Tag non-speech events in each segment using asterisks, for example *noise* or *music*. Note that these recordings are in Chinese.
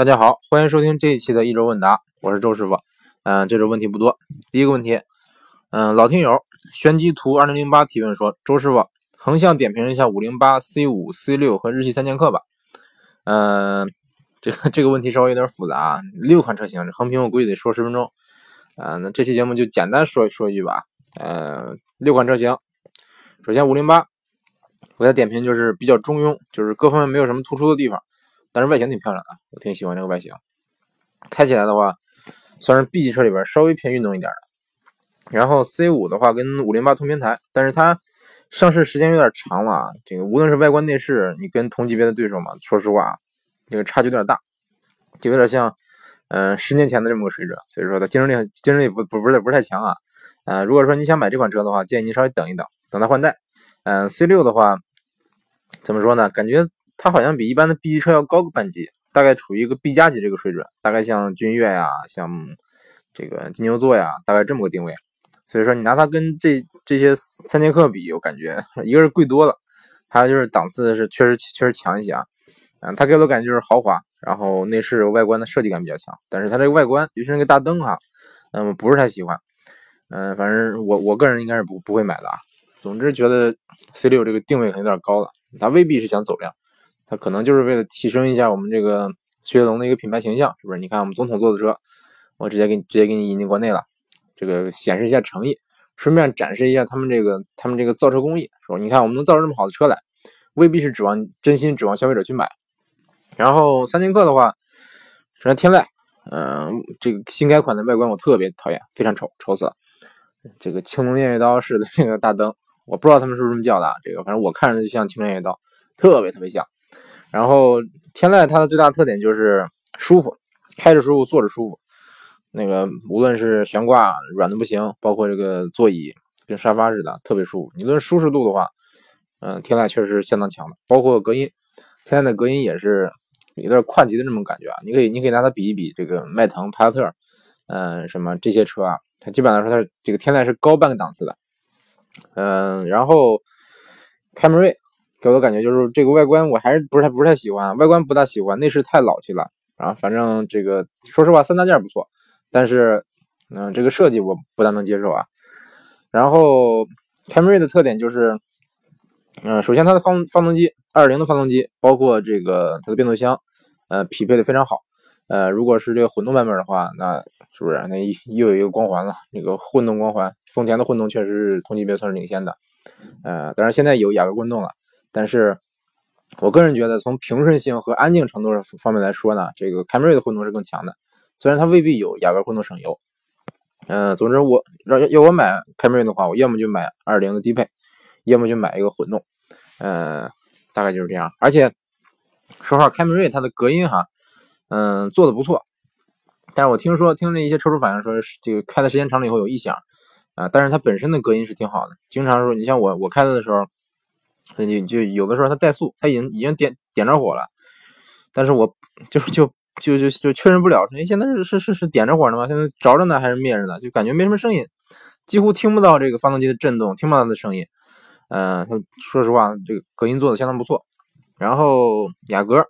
大家好，欢迎收听这一期的一周问答，我是周师傅。嗯，这周问题不多。第一个问题，嗯，老听友玄机图二零零八提问说，周师傅横向点评一下五零八 C 五 C 六和日系三剑客吧。嗯，这个 *laughs* 这个问题稍微有点复杂啊，六款车型，横评我估计得说十分钟。嗯，那这期节目就简单说说一句吧。嗯，六款车型，首先五零八，我的点评就是比较中庸，就是各方面没有什么突出的地方。但是外形挺漂亮的，我挺喜欢这个外形。开起来的话，算是 B 级车里边稍微偏运动一点的。然后 C 五的话跟五零八同平台，但是它上市时间有点长了啊。这个无论是外观内饰，你跟同级别的对手嘛，说实话，这个差距有点大，就有点像，嗯，十年前的这么个水准。所以说它竞争力竞争力不不不是不是太强啊。呃，如果说你想买这款车的话，建议你稍微等一等，等它换代。嗯，C 六的话，怎么说呢？感觉。它好像比一般的 B 级车要高个半级，大概处于一个 B 加级这个水准，大概像君越呀，像这个金牛座呀，大概这么个定位。所以说你拿它跟这这些三剑客比，我感觉 *laughs* 一个是贵多了，还有就是档次是确实确实强一些啊。嗯，它给我的感觉就是豪华，然后内饰外观的设计感比较强，但是它这个外观，尤其是那个大灯哈，嗯，不是太喜欢。嗯，反正我我个人应该是不不会买的啊。总之觉得 C 六这个定位可能有点高了，它未必是想走量。它可能就是为了提升一下我们这个雪铁龙的一个品牌形象，是不是？你看我们总统坐的车，我直接给你直接给你引进国内了，这个显示一下诚意，顺便展示一下他们这个他们这个造车工艺，是吧？你看我们能造出这么好的车来，未必是指望真心指望消费者去买。然后三剑客的话，首先天籁，嗯，这个新改款的外观我特别讨厌，非常丑，丑死了。这个青龙偃月刀式的这个大灯，我不知道他们是不是这么叫的，这个反正我看着就像青龙偃月刀，特别特别像。然后天籁它的最大特点就是舒服，开着舒服，坐着舒服。那个无论是悬挂软的不行，包括这个座椅跟沙发似的，特别舒服。你论舒适度的话，嗯，天籁确实相当强的。包括隔音，天籁的隔音也是有点跨级的那种感觉啊。你可以你可以拿它比一比这个迈腾、帕萨特，嗯，什么这些车啊，它基本上来说它这个天籁是高半个档次的。嗯，然后凯美瑞。给我的感觉就是这个外观我还是不是太不是太喜欢，外观不大喜欢，内饰太老气了啊。反正这个说实话，三大件不错，但是嗯，这个设计我不大能接受啊。然后凯美瑞的特点就是，嗯，首先它的发发动机二零的发动机，包括这个它的变速箱，呃，匹配的非常好。呃，如果是这个混动版本的话，那是不是那又有一个光环了？那个混动光环，丰田的混动确实是同级别算是领先的。呃，当然现在有雅阁混动了。但是，我个人觉得，从平顺性和安静程度方面来说呢，这个凯美瑞的混动是更强的。虽然它未必有雅阁混动省油。嗯，总之我要要我买凯美瑞的话，我要么就买二零的低配，要么就买一个混动。嗯，大概就是这样。而且，说实话，凯美瑞它的隔音哈，嗯，做的不错。但是我听说听那一些车主反映说，这个开的时间长了以后有异响啊。但是它本身的隔音是挺好的。经常说，你像我我开它的时候。那就就有的时候它怠速，它已经已经点点着火了，但是我就就就就就确认不了，哎，现在是是是是点着火了吗？现在着着呢还是灭着呢？就感觉没什么声音，几乎听不到这个发动机的震动，听不到它的声音。嗯，它说实话，这个隔音做的相当不错。然后雅阁，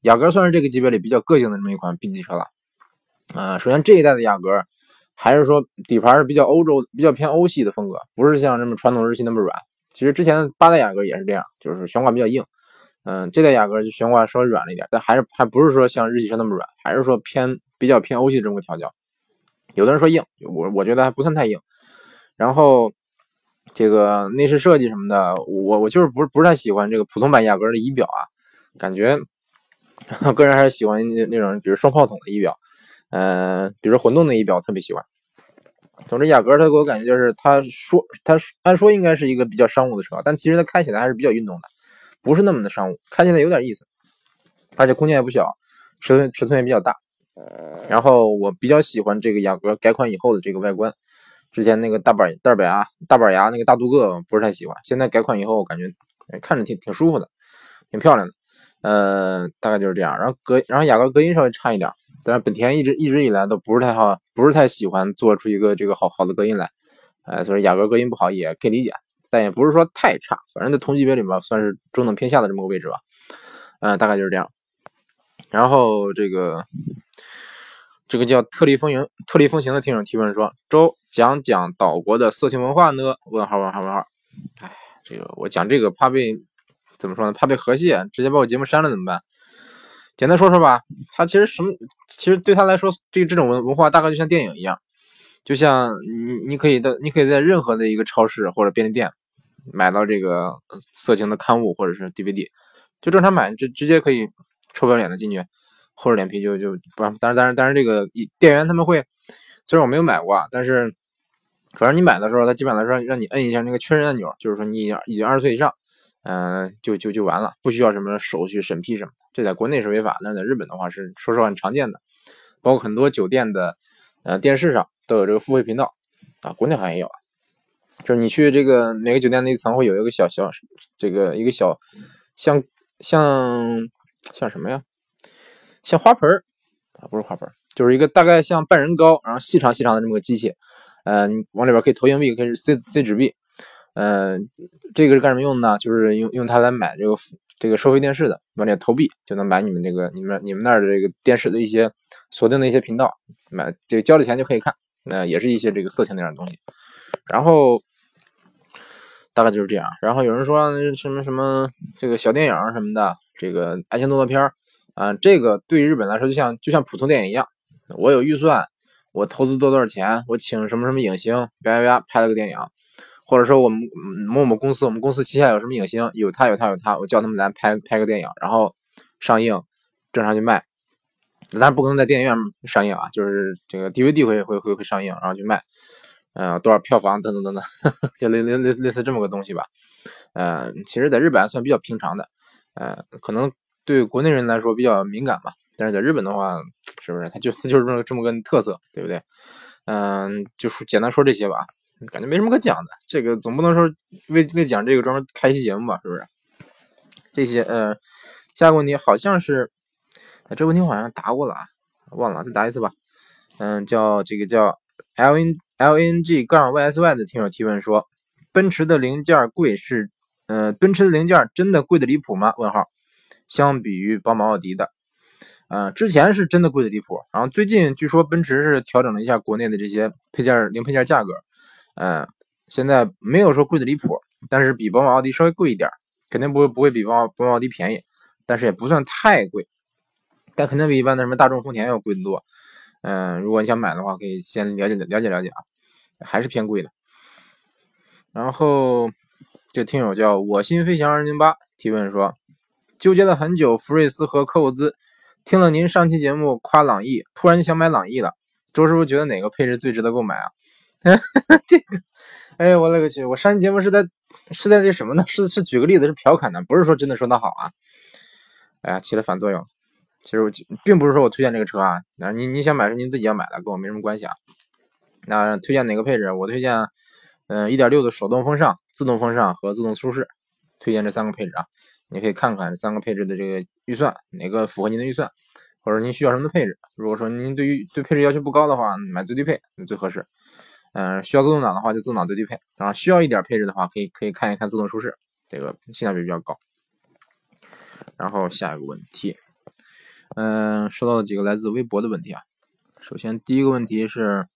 雅阁算是这个级别里比较个性的这么一款 B 级车了。啊，首先这一代的雅阁还是说底盘是比较欧洲、比较偏欧系的风格，不是像这么传统日系那么软。其实之前八代雅阁也是这样，就是悬挂比较硬。嗯，这代雅阁就悬挂稍微软了一点，但还是还不是说像日系车那么软，还是说偏比较偏欧系这么个调教。有的人说硬，我我觉得还不算太硬。然后这个内饰设计什么的，我我就是不是不是太喜欢这个普通版雅阁的仪表啊，感觉 *laughs* 个人还是喜欢那种比如双炮筒的仪表，嗯，比如混动的仪表特别喜欢。总之，雅阁它给我感觉就是，它说它按说应该是一个比较商务的车，但其实它开起来还是比较运动的，不是那么的商务，开起来有点意思，而且空间也不小，尺寸尺寸也比较大。然后我比较喜欢这个雅阁改款以后的这个外观，之前那个大板大板牙大板牙那个大镀铬不是太喜欢，现在改款以后我感觉看着挺挺舒服的，挺漂亮的。呃，大概就是这样。然后隔然后雅阁隔音稍微差一点。但是本田一直一直以来都不是太好，不是太喜欢做出一个这个好好的隔音来，哎，所以雅阁隔音不好也可以理解，但也不是说太差，反正在同级别里面算是中等偏下的这么个位置吧，嗯，大概就是这样。然后这个这个叫特立风行特立风行的听众提问说：“周讲讲岛国的色情文化呢？”问号问号问号。哎，这个我讲这个怕被怎么说呢？怕被和谐，直接把我节目删了怎么办？简单说说吧。他其实什么？其实对他来说，这这种文文化大概就像电影一样，就像你你可以的，你可以在任何的一个超市或者便利店买到这个色情的刊物或者是 DVD，就正常买，就直接可以。臭不要脸的进去，厚着脸皮就就不让。当然，当然，当然，这个店员他们会，虽然我没有买过，但是反正你买的时候，他基本上来说让你摁一下那个确认按钮，就是说你已经已经二十岁以上，嗯，就就就完了，不需要什么手续审批什么。这在国内是违法，那在日本的话是说实话很常见的，包括很多酒店的呃电视上都有这个付费频道啊，国内好像也有，就是你去这个每个酒店那一层会有一个小小这个一个小像像。像什么呀？像花盆儿啊，不是花盆儿，就是一个大概像半人高，然后细长细长的这么个机器。嗯，往里边可以投硬币，可以塞塞纸币。嗯，这个是干什么用的呢？就是用用它来买这个这个收费电视的，往里投币就能买你们这个你们你们那儿的这个电视的一些锁定的一些频道，买这个交了钱就可以看。那也是一些这个色情那样的东西。然后大概就是这样。然后有人说什么什么这个小电影什么的。这个爱情动作片，啊，这个对日本来说就像就像普通电影一样，我有预算，我投资多多少钱，我请什么什么影星，叭叭叭拍了个电影，或者说我们某某公司，我们公司旗下有什么影星，有他有他有他，我叫他们来拍拍个电影，然后上映，正常去卖，当然不可能在电影院上映啊，就是这个 DVD 会会会会上映，然后去卖，嗯，多少票房等等等等，*laughs* 就类类类类似这么个东西吧，嗯，其实在日本还算比较平常的。呃，可能对国内人来说比较敏感吧，但是在日本的话，是不是他就他就是这么这么个特色，对不对？嗯，就是简单说这些吧，感觉没什么可讲的。这个总不能说为为讲这个专门开期节目吧，是不是？这些呃，下一个问题好像是，这个问题我好像答过了啊，忘了，再答一次吧。嗯，叫这个叫 L N L N G 杠 Y S Y 的听友提问说，奔驰的零件贵是？呃，奔驰的零件真的贵的离谱吗？问号。相比于宝马、奥迪的，呃，之前是真的贵的离谱。然后最近据说奔驰是调整了一下国内的这些配件零配件价格，呃，现在没有说贵的离谱，但是比宝马、奥迪稍微贵一点，肯定不会不会比宝马、宝马、奥迪便宜，但是也不算太贵，但肯定比一般的什么大众、丰田要贵得多。嗯，如果你想买的话，可以先了解了解了解啊，还是偏贵的。然后。这听友叫我心飞翔二零八提问说，纠结了很久，福睿斯和科沃兹，听了您上期节目夸朗逸，突然想买朗逸了。周师傅觉得哪个配置最值得购买啊？*laughs* 这个，哎我勒个去！我上期节目是在是在这什么呢？是是举个例子，是调侃的，不是说真的说它好啊。哎呀，起了反作用。其实我并不是说我推荐这个车啊，那你你想买是您自己要买的，跟我没什么关系啊。那推荐哪个配置？我推荐。嗯，一点六的手动风尚、自动风尚和自动舒适，推荐这三个配置啊。你可以看看这三个配置的这个预算，哪个符合您的预算，或者您需要什么的配置。如果说您对于对配置要求不高的话，买最低配最合适。嗯，需要自动挡的话就自动挡最低配，然后需要一点配置的话，可以可以看一看自动舒适，这个性价比比较高。然后下一个问题，嗯，收到了几个来自微博的问题啊。首先第一个问题是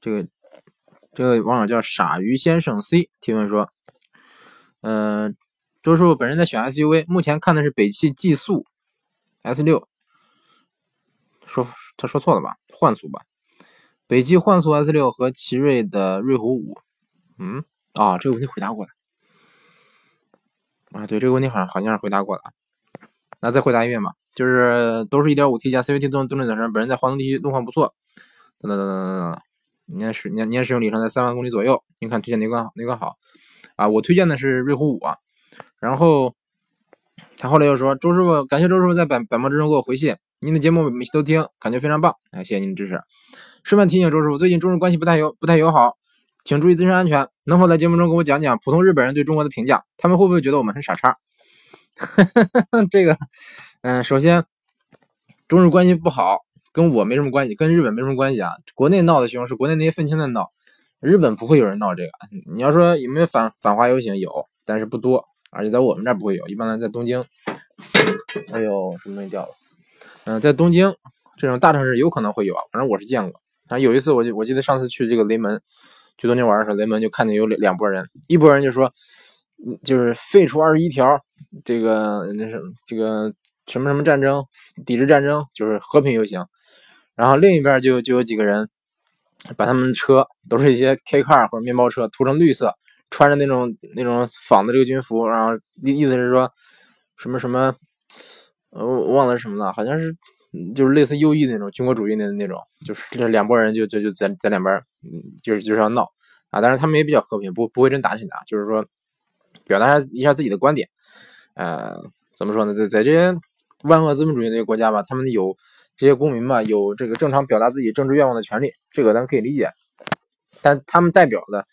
这个。这个网友叫傻鱼先生 C 提问说：“嗯，周叔本人在选 SUV，目前看的是北汽极速 S 六，说他说错了吧？幻速吧？北汽幻速 S 六和奇瑞的瑞虎五。嗯，啊，这个问题回答过了。啊，对，这个问题好像好像是回答过了。那再回答一遍吧，就是都是一点五 T 加 CVT 动动力总成，本人在华东地区路况不错。等等等等等等。”年使年年使用里程在三万公里左右，您看推荐哪款哪款好啊？我推荐的是瑞虎五啊。然后他后来又说：“周师傅，感谢周师傅在百百忙之中给我回信，您的节目每期都听，感觉非常棒，啊，谢谢您的支持。顺便提醒周师傅，最近中日关系不太友不太友好，请注意自身安全。能否在节目中给我讲讲普通日本人对中国的评价？他们会不会觉得我们很傻叉？” *laughs* 这个，嗯，首先中日关系不好。跟我没什么关系，跟日本没什么关系啊。国内闹的凶是国内那些愤青在闹，日本不会有人闹这个。你要说有没有反反华游行，有，但是不多，而且在我们这儿不会有，一般在东京哎呦，什么东西掉了？嗯，在东京这种大城市有可能会有啊，反正我是见过。啊，有一次我就我记得上次去这个雷门，去东京玩的时候，雷门就看见有两两拨人，一拨人就说，就是废除二十一条，这个那是这个什么什么战争，抵制战争，就是和平游行。然后另一边就就有几个人，把他们车都是一些 K car 或者面包车涂成绿色，穿着那种那种仿的这个军服，然后意意思是说什么什么，呃，我忘了什么了，好像是。就是类似右翼那种军国主义的那种，就是这两拨人就就就在在两边，嗯，就是就是要闹啊，但是他们也比较和平，不不会真打起来，就是说表达一下自己的观点，呃，怎么说呢，在在这些万恶资本主义这些国家吧，他们有这些公民吧，有这个正常表达自己政治愿望的权利，这个咱可以理解，但他们代表的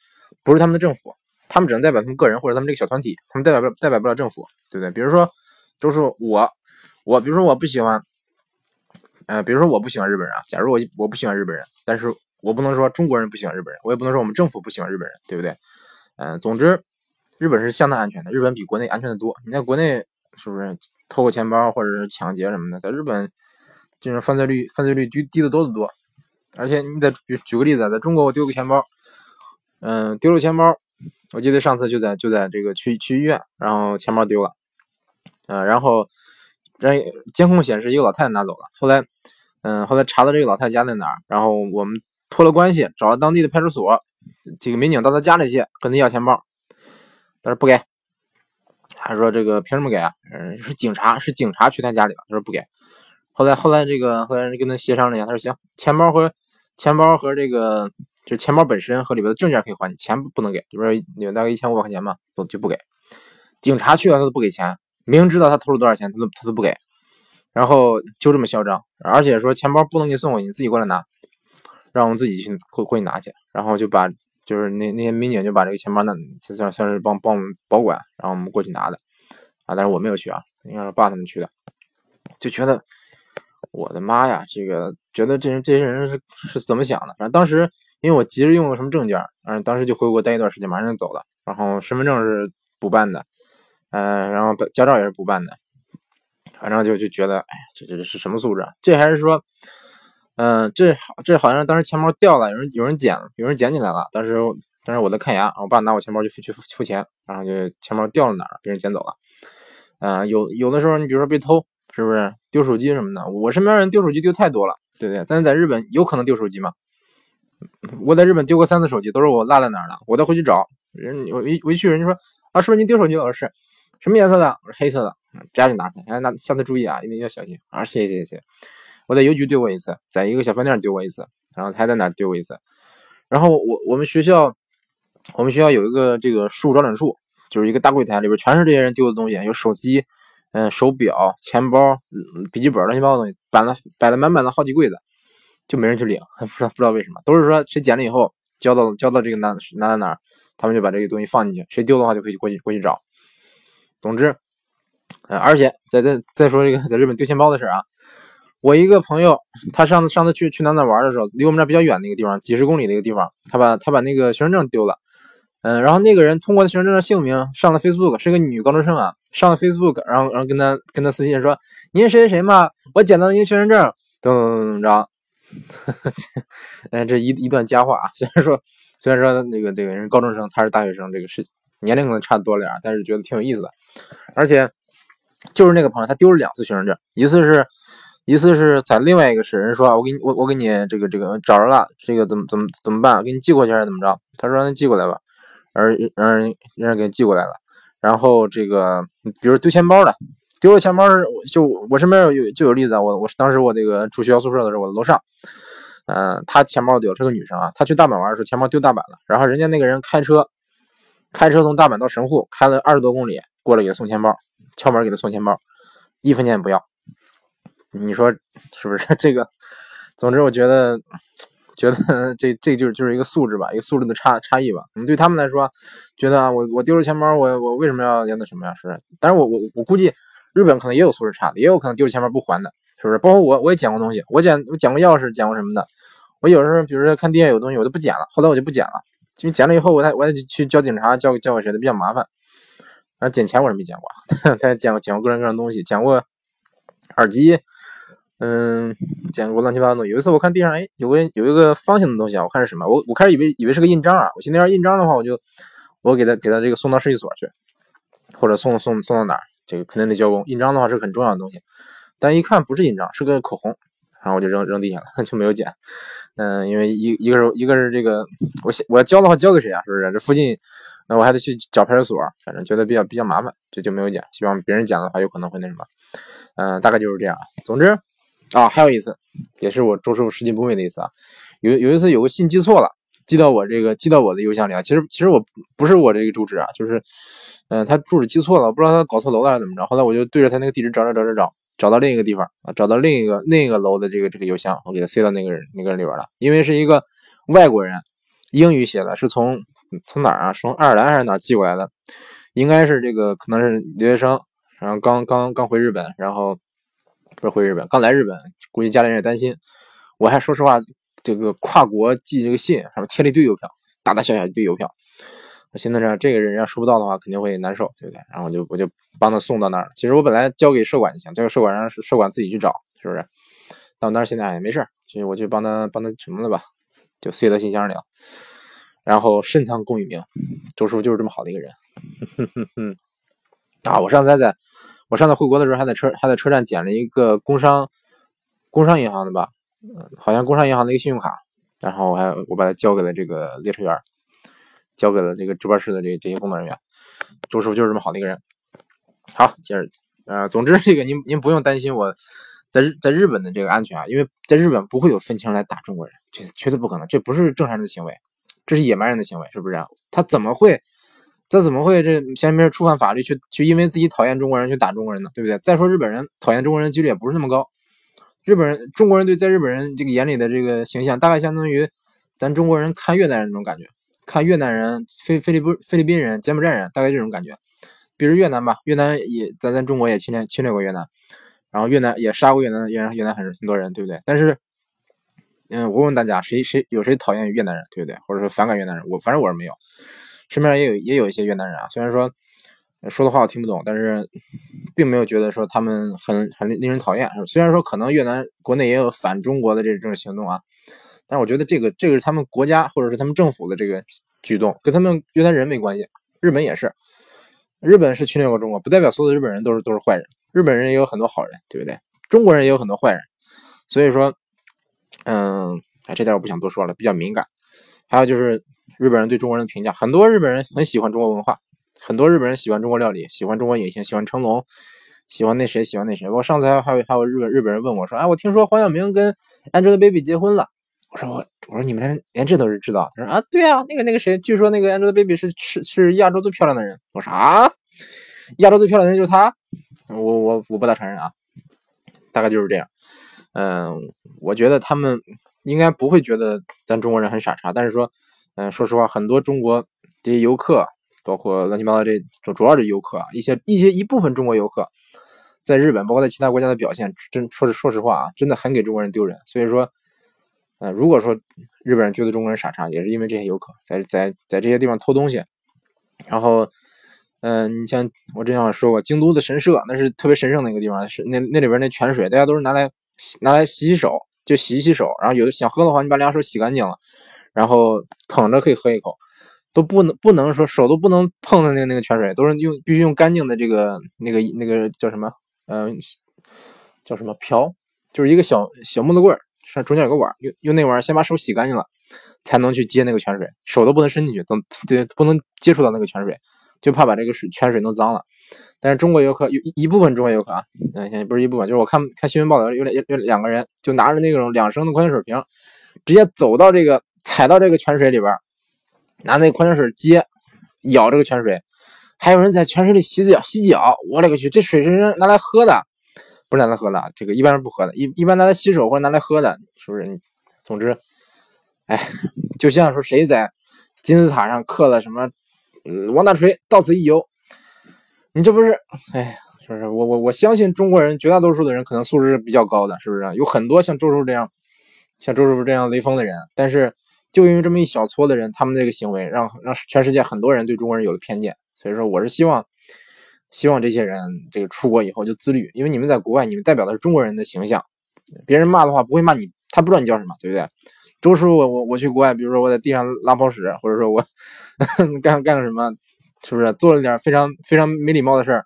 不是他们的政府，他们只能代表他们个人或者他们这个小团体，他们代表不代表不了政府，对不对？比如说，就是我我比如说我不喜欢。呃，比如说我不喜欢日本人啊，假如我我不喜欢日本人，但是我不能说中国人不喜欢日本人，我也不能说我们政府不喜欢日本人，对不对？嗯，总之，日本是相当安全的，日本比国内安全的多。你在国内是不是偷个钱包或者是抢劫什么的，在日本这种犯罪率犯罪率低低的多得多。而且你在举举个例子，在中国我丢个钱包，嗯，丢了钱包，我记得上次就在就在这个去去医院，然后钱包丢了，呃，然后。让监控显示一个老太太拿走了。后来，嗯，后来查到这个老太太家在哪儿，然后我们托了关系，找了当地的派出所，几个民警到她家里去跟她要钱包，他说不给，还说这个凭什么给啊？嗯，是警察，是警察去他家里了，他说不给。后来后来这个后来人跟他协商了一下，他说行，钱包和钱包和这个就是钱包本身和里边的证件可以还你，钱不能给，里边有大概一千五百块钱吧，不就不给。警察去了他都不给钱。明知道他偷了多少钱，他都他都不给，然后就这么嚣张，而且说钱包不能给你送回去，你自己过来拿，让我们自己去过过去拿去，然后就把就是那那些民警就把这个钱包那就算算是帮帮我们保管，然后我们过去拿的啊，但是我没有去啊，应该是爸他们去的，就觉得我的妈呀，这个觉得这人这些人是是怎么想的？反正当时因为我急着用什么证件，嗯，当时就回国待一段时间，马上就走了，然后身份证是补办的。嗯，然后驾照也是补办的，反正就就觉得，哎，这这是什么素质啊？这还是说，嗯，这好，这好像当时钱包掉了，有人有人捡，有人捡起来了。当时当时我在看牙，我爸拿我钱包去去付钱，然后就钱包掉了哪儿，被人捡走了。嗯，有有的时候你比如说被偷，是不是丢手机什么的？我身边人丢手机丢太多了，对不对？但是在日本有可能丢手机吗？我在日本丢过三次手机，都是我落在哪儿了，我再回去找人，我一我一去人家说啊，是不是你丢手机了？我说是。什么颜色的？我说黑色的。啪就拿出来，哎，那下次注意啊，一定要小心啊！谢谢谢谢。我在邮局丢过一次，在一个小饭店丢过一次，然后还在哪丢过一次。然后我我们学校，我们学校有一个这个事务招领处，就是一个大柜台，里边全是这些人丢的东西，有手机、嗯手表、钱包、笔记本乱七八糟东西，摆了摆了满满的好几柜子，就没人去领，*laughs* 不知道不知道为什么，都是说谁捡了以后交到交到这个哪哪哪哪，他们就把这个东西放进去，谁丢的话就可以过去过去找。总之，呃，而且再再再说这个在日本丢钱包的事啊，我一个朋友，他上次上次去去哪哪玩的时候，离我们这比较远的一个地方，几十公里的一个地方，他把他把那个学生证丢了，嗯，然后那个人通过学生证的姓名上了 Facebook，是个女高中生啊，上了 Facebook，然后然后跟他跟他私信说，您谁谁谁嘛，我捡到了您学生证，怎么怎么着，哎，*laughs* 这一一段佳话啊，虽然说虽然说那个这个人高中生，他是大学生，这个事情年龄可能差多了点，但是觉得挺有意思的。而且，就是那个朋友，他丢了两次学生证，一次是，一次是在另外一个市，人说，我给你，我我给你这个这个找着了，这个怎么怎么怎么办？给你寄过去还是怎么着？他说让他寄过来吧，而让人让人给寄过来了。然后这个，比如丢钱包的，丢了钱包就我身边有就有例子，我我当时我这个住学校宿舍的时候，我楼上，嗯，他钱包丢，是个女生啊，她去大阪玩的时候钱包丢大阪了，然后人家那个人开车，开车从大阪到神户，开了二十多公里。过来给他送钱包，敲门给他送钱包，一分钱也不要。你说是不是 *laughs* 这个？总之，我觉得，觉得这这就是就是一个素质吧，一个素质的差差异吧。你对他们来说，觉得啊，我我丢了钱包，我我为什么要要那什么呀？是不是？但是我我我估计日本可能也有素质差的，也有可能丢了钱包不还的，是不是？包括我我也捡过东西，我捡我捡过钥匙，捡过什么的。我有时候比如说看店有东西，我就不捡了，后来我就不捡了，因为捡了以后，我还我还得去叫警察，叫叫个谁的比较麻烦。啊，捡钱我是没捡过，*laughs* 但是捡过捡过各种各样东西，捡过耳机，嗯，捡过乱七八糟的。有一次我看地上，哎，有个有一个方形的东西啊，我看是什么？我我开始以为以为是个印章啊。我寻思要印章的话，我就我给他给他这个送到设计所去，或者送送送到哪儿，这个肯定得交工。印章的话是很重要的东西，但一看不是印章，是个口红，然后我就扔扔地下了，*laughs* 就没有捡。嗯，因为一一个是一个是这个，我我要交的话交给谁啊？是不是？这附近。那我还得去找派出所，反正觉得比较比较麻烦，这就没有捡。希望别人捡的话，有可能会那什么。嗯，大概就是这样。总之啊，还有一次，也是我周师傅拾金不昧的一次啊。有有一次有个信寄错了，寄到我这个寄到我的邮箱里啊。其实其实我不是我这个住址啊，就是嗯，他住址寄错了，我不知道他搞错楼了还是怎么着。后来我就对着他那个地址找找找找找，找到另一个地方啊，找到另一个另一个楼的这个这个邮箱，我给他塞到那个人那个人里边了。因为是一个外国人，英语写的，是从。从哪儿啊？从爱尔兰还是哪寄过来的？应该是这个，可能是留学生，然后刚刚刚回日本，然后不是回日本，刚来日本，估计家里人也担心。我还说实话，这个跨国寄这个信，上面贴了一堆邮票，大大小小一堆邮票。我寻思着，这个人要收不到的话，肯定会难受，对不对？然后我就我就帮他送到那儿了。其实我本来交给社管就行，交给社管让社管自己去找，是不是？但我当时现在也没事，所以我就帮他帮他什么了吧，就塞到信箱里了。然后深藏功与名，周师傅就是这么好的一个人。*laughs* 啊，我上次还在，我上次回国的时候还在车还在车站捡了一个工商工商银行的吧，嗯，好像工商银行的一个信用卡，然后我还我把它交给了这个列车员，交给了这个值班室的这这些工作人员。周师傅就是这么好的一个人。好，接着，呃，总之这个您您不用担心我在日在日本的这个安全啊，因为在日本不会有愤青来打中国人，这绝对不可能，这不是正常人的行为。这是野蛮人的行为，是不是啊？他怎么会，他怎么会这前面触犯法律，去去因为自己讨厌中国人去打中国人呢？对不对？再说日本人讨厌中国人几率也不是那么高。日本人、中国人对在日本人这个眼里的这个形象，大概相当于咱中国人看越南人那种感觉，看越南人、菲菲律宾菲律宾人、柬埔寨人，大概这种感觉。比如越南吧，越南也咱咱中国也侵略侵略过越南，然后越南也杀过越南越南越南很很多人，对不对？但是。嗯，我问大家，谁谁有谁讨厌越南人，对不对？或者说反感越南人？我反正我是没有，身边也有也有一些越南人啊。虽然说说的话我听不懂，但是并没有觉得说他们很很令人讨厌。虽然说可能越南国内也有反中国的这这种行动啊，但我觉得这个这个是他们国家或者是他们政府的这个举动，跟他们越南人没关系。日本也是，日本是侵略过中国，不代表所有的日本人都是都是坏人。日本人也有很多好人，对不对？中国人也有很多坏人，所以说。嗯，哎，这点我不想多说了，比较敏感。还有就是日本人对中国人的评价，很多日本人很喜欢中国文化，很多日本人喜欢中国料理，喜欢中国影星，喜欢成龙，喜欢那谁，喜欢那谁。我上次还还有还有日本日本人问我说，哎，我听说黄晓明跟 Angelababy 结婚了。我说我我说你们连连这都是知道？他说啊，对啊，那个那个谁，据说那个 Angelababy 是是是亚洲最漂亮的人。我说啊，亚洲最漂亮的人就是她？我我我不大承认啊，大概就是这样。嗯，我觉得他们应该不会觉得咱中国人很傻叉，但是说，嗯，说实话，很多中国这些游客，包括乱七八糟这主主要的游客啊，一些一些一部分中国游客，在日本，包括在其他国家的表现，真说是说实话啊，真的很给中国人丢人。所以说，呃，如果说日本人觉得中国人傻叉，也是因为这些游客在在在这些地方偷东西，然后，嗯，你像我之前说过，京都的神社那是特别神圣的一个地方，是那那里边那泉水，大家都是拿来。拿来洗洗手，就洗一洗手，然后有的想喝的话，你把两手洗干净了，然后捧着可以喝一口，都不能不能说手都不能碰的那个那个泉水，都是用必须用干净的这个那个那个叫什么，嗯，叫什么瓢，就是一个小小木头棍儿，上中间有个碗，用用那碗先把手洗干净了，才能去接那个泉水，手都不能伸进去，等对不能接触到那个泉水，就怕把这个水泉水弄脏了。但是中国游客有一部分中国游客啊，嗯，现在不是一部分，就是我看看新闻报道，有两有两个人就拿着那种两升的矿泉水瓶，直接走到这个踩到这个泉水里边，拿那个矿泉水接舀这个泉水，还有人在泉水里洗脚洗脚，我勒个去，这水是拿来喝的，不是拿来喝的，这个一般是不喝的，一一般拿来洗手或者拿来喝的，是不是？总之，哎，就像说谁在金字塔上刻了什么，嗯，王大锤到此一游。你这不是，哎呀，是不是？我我我相信中国人绝大多数的人可能素质是比较高的，是不是？有很多像周叔这样，像周师傅这样雷锋的人，但是就因为这么一小撮的人，他们这个行为让让全世界很多人对中国人有了偏见。所以说，我是希望希望这些人这个出国以后就自律，因为你们在国外，你们代表的是中国人的形象。别人骂的话不会骂你，他不知道你叫什么，对不对？周师傅，我我我去国外，比如说我在地上拉泡屎，或者说我 *laughs* 干干个什么，是不是做了点非常非常没礼貌的事儿？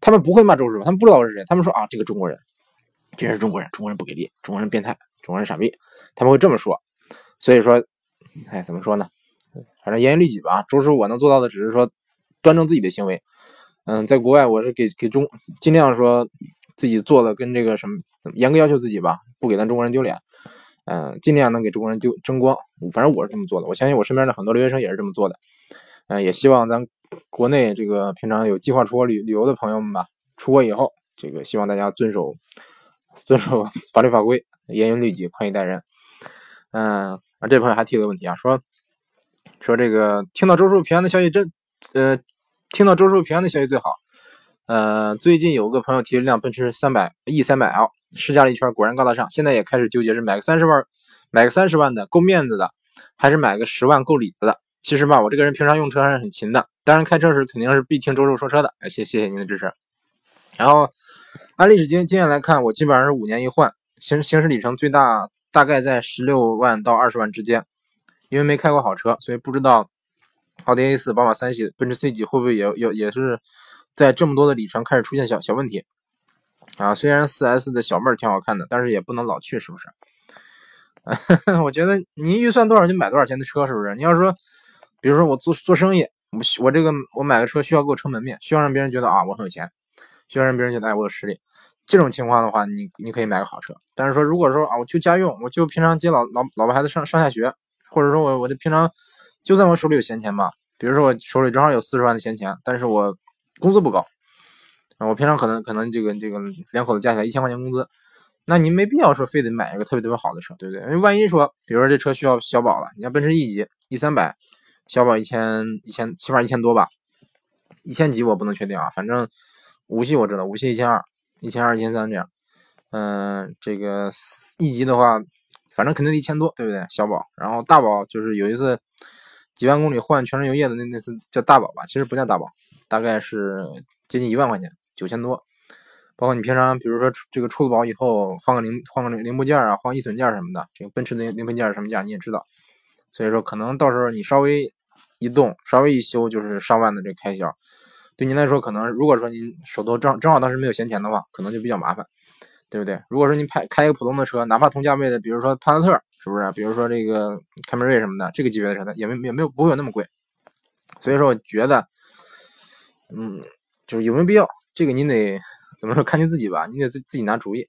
他们不会骂周师傅，他们不知道我是谁，他们说啊，这个中国人，这是中国人，中国人不给力，中国人变态，中国人傻逼，他们会这么说。所以说，哎，怎么说呢？反正严于律己吧。周师傅，我能做到的只是说端正自己的行为。嗯，在国外我是给给中尽量说自己做的跟这个什么严格要求自己吧，不给咱中国人丢脸。嗯，尽量能给中国人丢争光。反正我是这么做的，我相信我身边的很多留学生也是这么做的。嗯，也希望咱国内这个平常有计划出国旅旅游的朋友们吧，出国以后，这个希望大家遵守遵守法律法规，严于律己，宽以待人。嗯，啊，这朋友还提了个问题啊，说说这个听到周叔平安的消息真，呃，听到周叔平安的消息最好。呃，最近有个朋友提了辆奔驰三百 E 三百 L，试驾了一圈，果然高大上。现在也开始纠结是买个三十万，买个三十万的够面子的，还是买个十万够里子的。其实吧，我这个人平常用车还是很勤的，当然开车时肯定是必听周叔说车的。哎，谢谢谢您的支持。然后按历史经经验来看，我基本上是五年一换，行行驶里程最大大概在十六万到二十万之间。因为没开过好车，所以不知道奥迪 A 四、宝马三系、奔驰 C 级会不会也也也是在这么多的里程开始出现小小问题啊？虽然 4S 的小妹儿挺好看的，但是也不能老去，是不是？*laughs* 我觉得你预算多少就买多少钱的车，是不是？你要说。比如说我做做生意，我我这个我买个车需要给我撑门面，需要让别人觉得啊我很有钱，需要让别人觉得哎我有实力。这种情况的话，你你可以买个好车。但是说如果说啊我就家用，我就平常接老老老婆孩子上上下学，或者说我我就平常就算我手里有闲钱吧，比如说我手里正好有四十万的闲钱，但是我工资不高，啊我平常可能可能这个这个两口子加起来一千块钱工资，那您没必要说非得买一个特别特别好的车，对不对？因为万一说比如说这车需要小保了，你像奔驰 E 级 E 三百。小保一千一千起码一千多吧，一千几我不能确定啊，反正五系我知道，五系一千二，一千二一千三这样。嗯，这个 E 级的话，反正肯定一千多，对不对？小保，然后大保就是有一次几万公里换全车油液的那那次叫大保吧，其实不叫大保，大概是接近一万块钱，九千多。包括你平常比如说这个出了保以后换个零换个零部件啊，换易损件什么的，这个奔驰的零配件什么价你也知道，所以说可能到时候你稍微。一动稍微一修就是上万的这个开销，对您来说可能如果说您手头正正好当时没有闲钱的话，可能就比较麻烦，对不对？如果说您开开一个普通的车，哪怕同价位的，比如说帕萨特，是不是？比如说这个凯美瑞什么的，这个级别的车呢，也没也没有不会有那么贵。所以说，我觉得，嗯，就是有没有必要，这个您得怎么说，看您自己吧，你得自自己拿主意。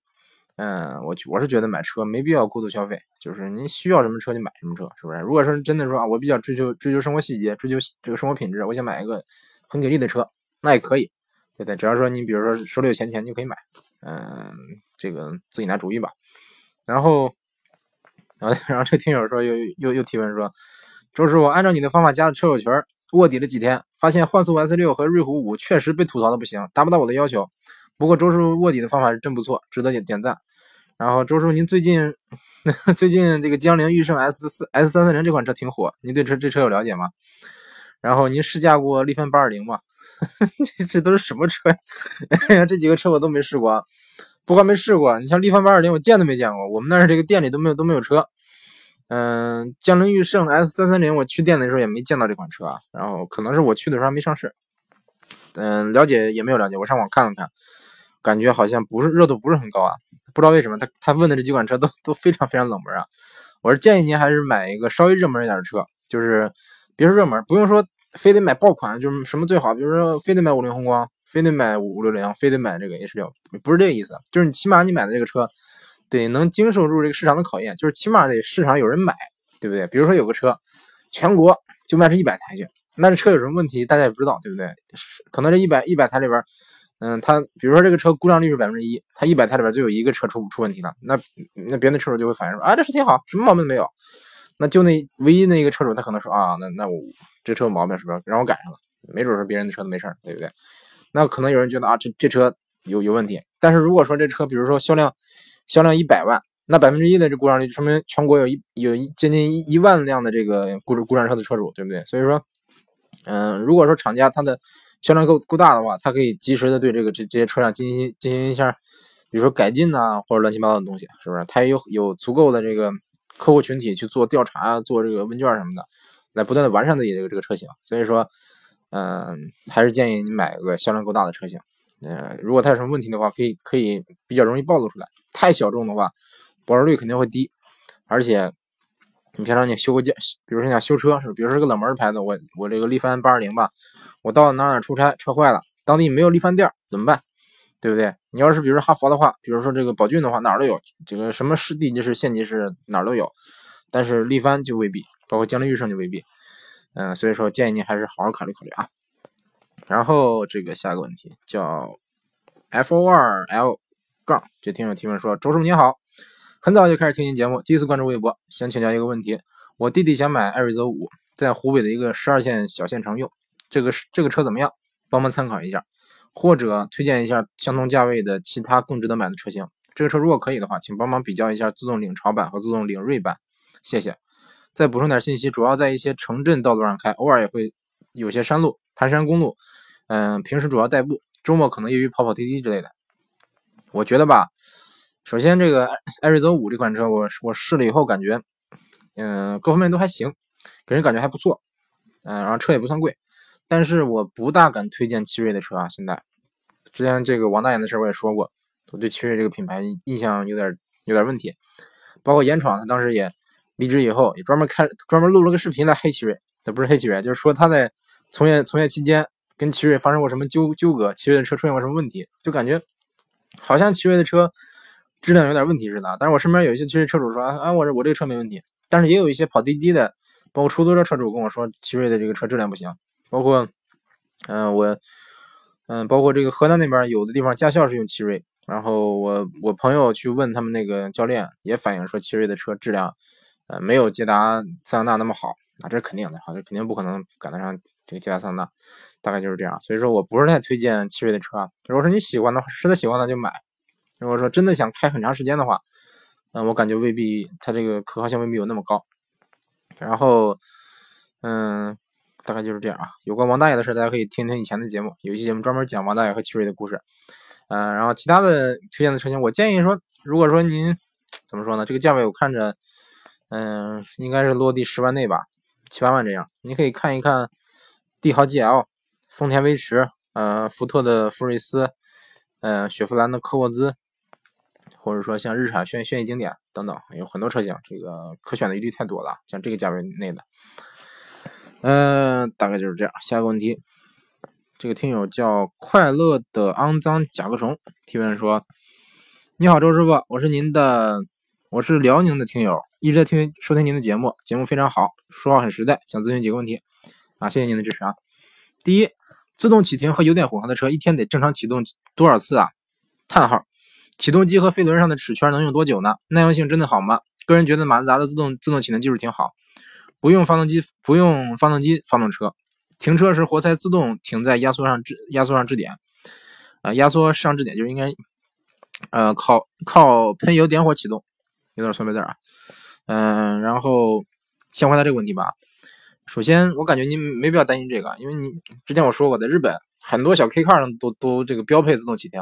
嗯，我我是觉得买车没必要过度消费，就是您需要什么车就买什么车，是不是？如果说真的说啊，我比较追求追求生活细节，追求这个生活品质，我想买一个很给力的车，那也可以，对不对？只要说你比如说手里有闲钱，就可以买。嗯，这个自己拿主意吧。然后，然后 *laughs* 然后这听友说又又又提问说，周师傅按照你的方法加的车友群，卧底了几天，发现幻速 S 六和瑞虎五确实被吐槽的不行，达不到我的要求。不过周师傅卧底的方法是真不错，值得点点赞。然后周师傅，您最近 *laughs* 最近这个江铃驭胜 S 四 S 三四零这款车挺火，您对车这车有了解吗？然后您试驾过力帆八二零吗？*laughs* 这这都是什么车呀？这几个车我都没试过，不光没试过，你像力帆八二零我见都没见过，我们那儿这个店里都没有都没有车。嗯，江铃驭胜 S 三三零我去店的时候也没见到这款车啊，然后可能是我去的时候还没上市。嗯，了解也没有了解，我上网看了看。感觉好像不是热度不是很高啊，不知道为什么他他问的这几款车都都非常非常冷门啊。我是建议您还是买一个稍微热门一点的车，就是别说热门，不用说非得买爆款，就是什么最好，比如说非得买五菱宏光，非得买五六零，非得买这个 H 六，不是这个意思，就是你起码你买的这个车得能经受住这个市场的考验，就是起码得市场有人买，对不对？比如说有个车全国就卖这一百台去，那这车有什么问题大家也不知道，对不对？可能这一百一百台里边。嗯，他比如说这个车故障率是百分之一，他一百台里边就有一个车出出问题了，那那别的车主就会反映说啊，这车挺好，什么毛病没有，那就那唯一那一个车主，他可能说啊，那那我这车有毛病是不是？让我赶上了，没准是别人的车都没事对不对？那可能有人觉得啊，这这车有有问题，但是如果说这车比如说销量销量一百万，那百分之一的这故障率，说明全国有一有一接近一一万辆的这个故故障车的车主，对不对？所以说，嗯，如果说厂家它的销量够够大的话，它可以及时的对这个这这些车辆进行进行一下，比如说改进呐，或者乱七八糟的东西，是不是？它也有有足够的这个客户群体去做调查、做这个问卷什么的，来不断的完善自己这个这个车型。所以说，嗯，还是建议你买个销量够大的车型。呃，如果它有什么问题的话，可以可以比较容易暴露出来。太小众的话，保值率肯定会低，而且。你平常你修个件，比如说你想修车是，比如说个冷门牌子，我我这个力帆八二零吧，我到哪哪出差，车坏了，当地没有力帆店怎么办？对不对？你要是比如说哈佛的话，比如说这个宝骏的话，哪儿都有，这个什么是地级市、县级市哪儿都有，但是力帆就未必，包括江铃驭胜就未必。嗯，所以说建议您还是好好考虑考虑啊。然后这个下一个问题叫 F O 二 L 杠，这听友提问说：周师傅您好。很早就开始听您节目，第一次关注微博，想请教一个问题：我弟弟想买艾瑞泽五，在湖北的一个十二线小县城用，这个是这个车怎么样？帮忙参考一下，或者推荐一下相同价位的其他更值得买的车型。这个车如果可以的话，请帮忙比较一下自动领潮版和自动领锐版，谢谢。再补充点信息，主要在一些城镇道路上开，偶尔也会有些山路、盘山公路。嗯，平时主要代步，周末可能业余跑跑滴滴之类的。我觉得吧。首先，这个艾瑞泽五这款车，我我试了以后感觉，嗯，各方面都还行，给人感觉还不错，嗯，然后车也不算贵，但是我不大敢推荐奇瑞的车啊。现在，之前这个王大爷的事我也说过，我对奇瑞这个品牌印象有点有点问题，包括严闯他当时也离职以后，也专门开专门录了个视频来黑奇瑞，他不是黑奇瑞，就是说他在从业从业期间跟奇瑞发生过什么纠纠葛，奇瑞的车出现过什么问题，就感觉好像奇瑞的车。质量有点问题似的，但是我身边有一些奇瑞车主说啊，我这我这车没问题，但是也有一些跑滴滴的，包括出租车车主跟我说，奇瑞的这个车质量不行，包括，嗯，我，嗯，包括这个河南那边有的地方驾校是用奇瑞，然后我我朋友去问他们那个教练，也反映说奇瑞的车质量，呃，没有捷达桑塔纳那么好，啊，这是肯定的，好，这肯定不可能赶得上这个捷达桑塔纳，大概就是这样，所以说我不是太推荐奇瑞的车啊，如果说你喜欢的话，实在喜欢的就买。如果说真的想开很长时间的话，嗯，我感觉未必，它这个可靠性未必有那么高。然后，嗯，大概就是这样啊。有关王大爷的事，大家可以听听以前的节目，有一期节目专门讲王大爷和奇瑞的故事。嗯，然后其他的推荐的车型，我建议说，如果说您怎么说呢？这个价位我看着，嗯，应该是落地十万内吧，七八万这样。你可以看一看帝豪 GL、丰田威驰、呃，福特的福睿斯。呃，雪佛兰的科沃兹，或者说像日产轩轩逸经典等等，有很多车型，这个可选的余地太多了。像这个价位内的，嗯，大概就是这样。下一个问题，这个听友叫快乐的肮脏甲壳虫提问说：“你好，周师傅，我是您的，我是辽宁的听友，一直在听收听您的节目，节目非常好，说话很实在，想咨询几个问题啊，谢谢您的支持啊。第一。”自动启停和油电混合的车一天得正常启动多少次啊？叹号，启动机和飞轮上的齿圈能用多久呢？耐用性真的好吗？个人觉得马自达的自动自动启停技术挺好，不用发动机不用发动机发动车，停车时活塞自动停在压缩上支压缩上支点，啊，压缩上支点就应该呃靠靠喷油点火启动，有点错别字啊，嗯，然后先回答这个问题吧。首先，我感觉您没必要担心这个，因为你之前我说过，在日本很多小 K car 上都都这个标配自动启停，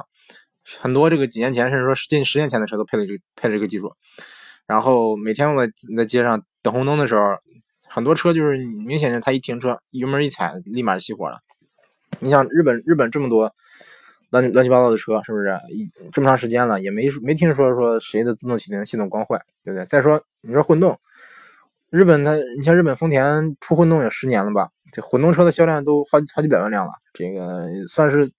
很多这个几年前甚至说近十年前的车都配了这个配了这个技术。然后每天我在街上等红灯的时候，很多车就是明显是它一停车，油门一踩，立马熄火了。你想日本日本这么多乱乱七八糟的车，是不是？这么长时间了，也没没听说说谁的自动启停系统光坏，对不对？再说你说混动。日本它，你像日本丰田出混动也十年了吧？这混动车的销量都好好几百万辆了，这个算是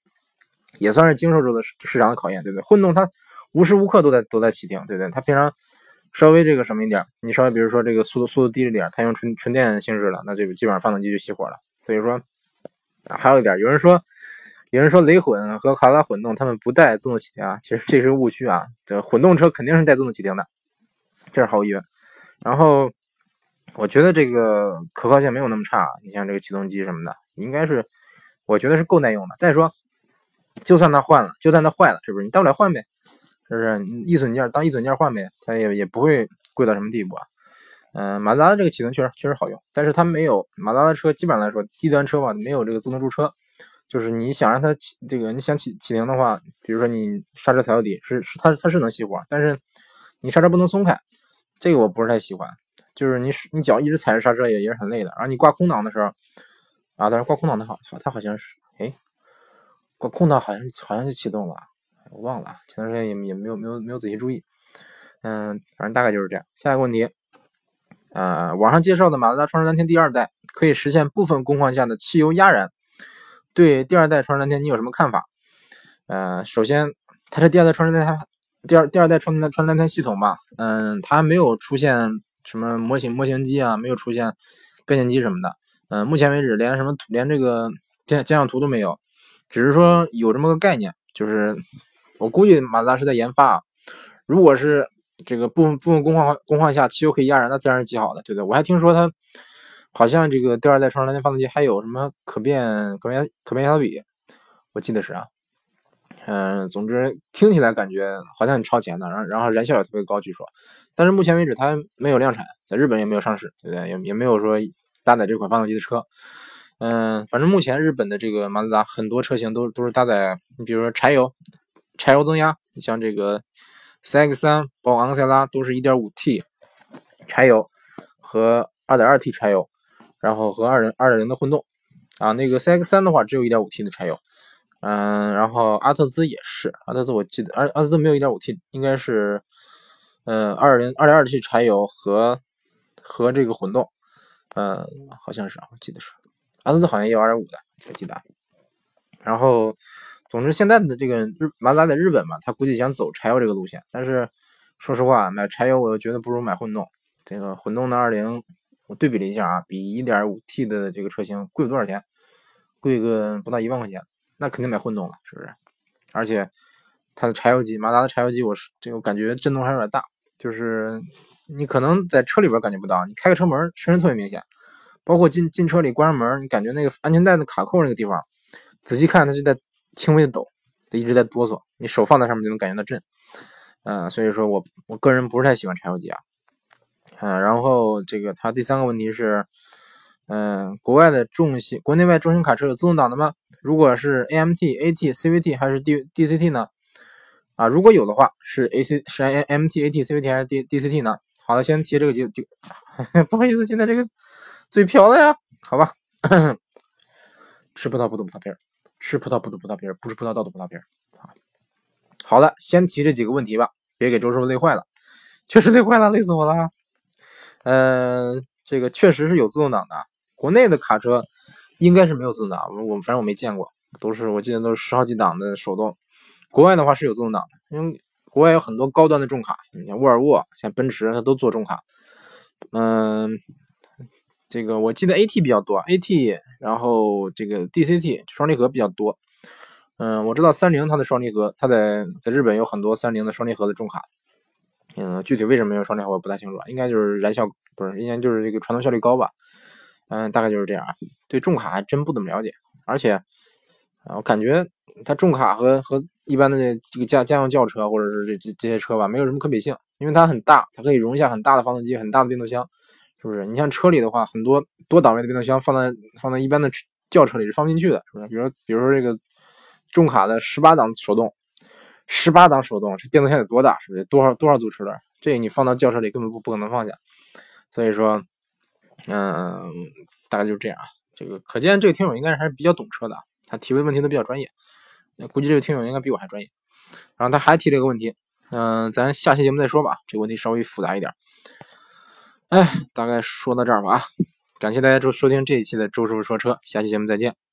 也算是经受住了市场的考验，对不对？混动它无时无刻都在都在启停，对不对？它平常稍微这个什么一点，你稍微比如说这个速度速度低了点，它用纯纯电行驶了，那这个基本上发动机就熄火了。所以说，还有一点，有人说有人说雷混和卡罗拉混动他们不带自动启停啊，其实这是误区啊。这混动车肯定是带自动启停的，这是毫无疑问。然后。我觉得这个可靠性没有那么差，你像这个启动机什么的，应该是，我觉得是够耐用的。再说，就算它换了，就算它坏了，是不是？你大不了换呗，是不是？易损件当易损件换呗，它也也不会贵到什么地步啊。嗯，马自达的这个启动确实确实好用，但是它没有马自达的车，基本上来说低端车吧，没有这个自动驻车，就是你想让它起这个，你想启启停的话，比如说你刹车踩到底，是是它它是能熄火，但是你刹车不能松开，这个我不是太喜欢。就是你你脚一直踩着刹车也也是很累的。然后你挂空挡的时候，啊，但是挂空挡的好好，它好像是哎，挂空挡好像好像就启动了，我忘了，前段时间也也没有没有没有仔细注意。嗯，反正大概就是这样。下一个问题，呃，网上介绍的马自达创世蓝天第二代可以实现部分工况下的汽油压燃。对第二代创世蓝天，你有什么看法？呃，首先，它是第二代创世蓝天，第二第二代创创创世蓝天系统吧，嗯，它没有出现什么模型模型机啊，没有出现概念机什么的，嗯，目前为止连什么连这个监监样图都没有，只是说有这么个概念，就是我估计马自达是在研发啊，如果是这个部分部分工况工况下汽油可以压燃，那自然是极好的，对不对？我还听说它。好像这个第二代创世蓝天发动机还有什么可变可变可变压缩比，我记得是啊，嗯，总之听起来感觉好像很超前的，然后然后燃效也特别高，据说，但是目前为止它没有量产，在日本也没有上市，对不对？也也没有说搭载这款发动机的车，嗯，反正目前日本的这个马自达很多车型都都是搭载，你比如说柴油柴油增压，你像这个 CX-3 包括昂克赛拉都是 1.5T 柴油和 2.2T 柴油。然后和二零二点零的混动，啊，那个 CX 三的话只有一点五 T 的柴油，嗯，然后阿特兹也是，阿特兹我记得阿阿特兹没有一点五 T，应该是，呃，二零二点二 T 柴油和和这个混动，呃，好像是啊，我记得是，阿特兹好像也有二点五的，我记得。然后，总之现在的这个日马自达在日本嘛，他估计想走柴油这个路线，但是说实话，买柴油我又觉得不如买混动，这个混动的二零。我对比了一下啊，比 1.5T 的这个车型贵了多少钱？贵个不到一万块钱，那肯定买混动了，是不是？而且它的柴油机，马达的柴油机，我是这个感觉震动还有点大，就是你可能在车里边感觉不到，你开个车门声音特别明显，包括进进车里关上门，你感觉那个安全带的卡扣那个地方，仔细看它就在轻微的抖，它一直在哆嗦，你手放在上面就能感觉到震。嗯，所以说我我个人不是太喜欢柴油机啊。嗯，然后这个它第三个问题是，嗯，国外的重型、国内外重型卡车有自动挡的吗？如果是 AMT、AT、CVT 还是 D DCT 呢？啊，如果有的话，是 AC 是 AMT、AT、CVT 还是 D DCT 呢？好的，先提这个就就，*laughs* 不好意思，今天这个嘴瓢了呀，好吧。*clears throat* 吃葡萄不吐葡萄皮儿，吃葡萄不吐葡萄皮儿，不吃葡萄倒吐葡萄皮儿啊。好了，先提这几个问题吧，别给周师傅累坏了，确实累坏了，累死我了。呃，这个确实是有自动挡的，国内的卡车应该是没有自动挡，我反正我没见过，都是我记得都是十好几档的手动。国外的话是有自动挡的，因为国外有很多高端的重卡，像沃尔沃、像奔驰，它都做重卡。嗯，这个我记得 AT 比较多，AT，然后这个 DCT 双离合比较多。嗯，我知道三菱它的双离合，它在在日本有很多三菱的双离合的重卡。嗯，具体为什么用双离合我不太清楚，应该就是燃效不是，应该就是这个传动效率高吧。嗯，大概就是这样。对重卡还真不怎么了解，而且啊，我感觉它重卡和和一般的这个家家用轿车或者是这这这些车吧，没有什么可比性，因为它很大，它可以容下很大的发动机、很大的变速箱，是不是？你像车里的话，很多多档位的变速箱放在放在一般的轿车里是放不进去的，是不是？比如比如说这个重卡的十八档手动。十八档手动，这变速箱得多大？是不是多少多少组齿轮？这你放到轿车里根本不不可能放下。所以说，嗯，大概就是这样啊。这个可见这个听友应该还是比较懂车的，他提问问题都比较专业。估计这个听友应该比我还专业。然后他还提了一个问题，嗯，咱下期节目再说吧。这个问题稍微复杂一点。哎，大概说到这儿吧啊。感谢大家收收听这一期的周师傅说车，下期节目再见。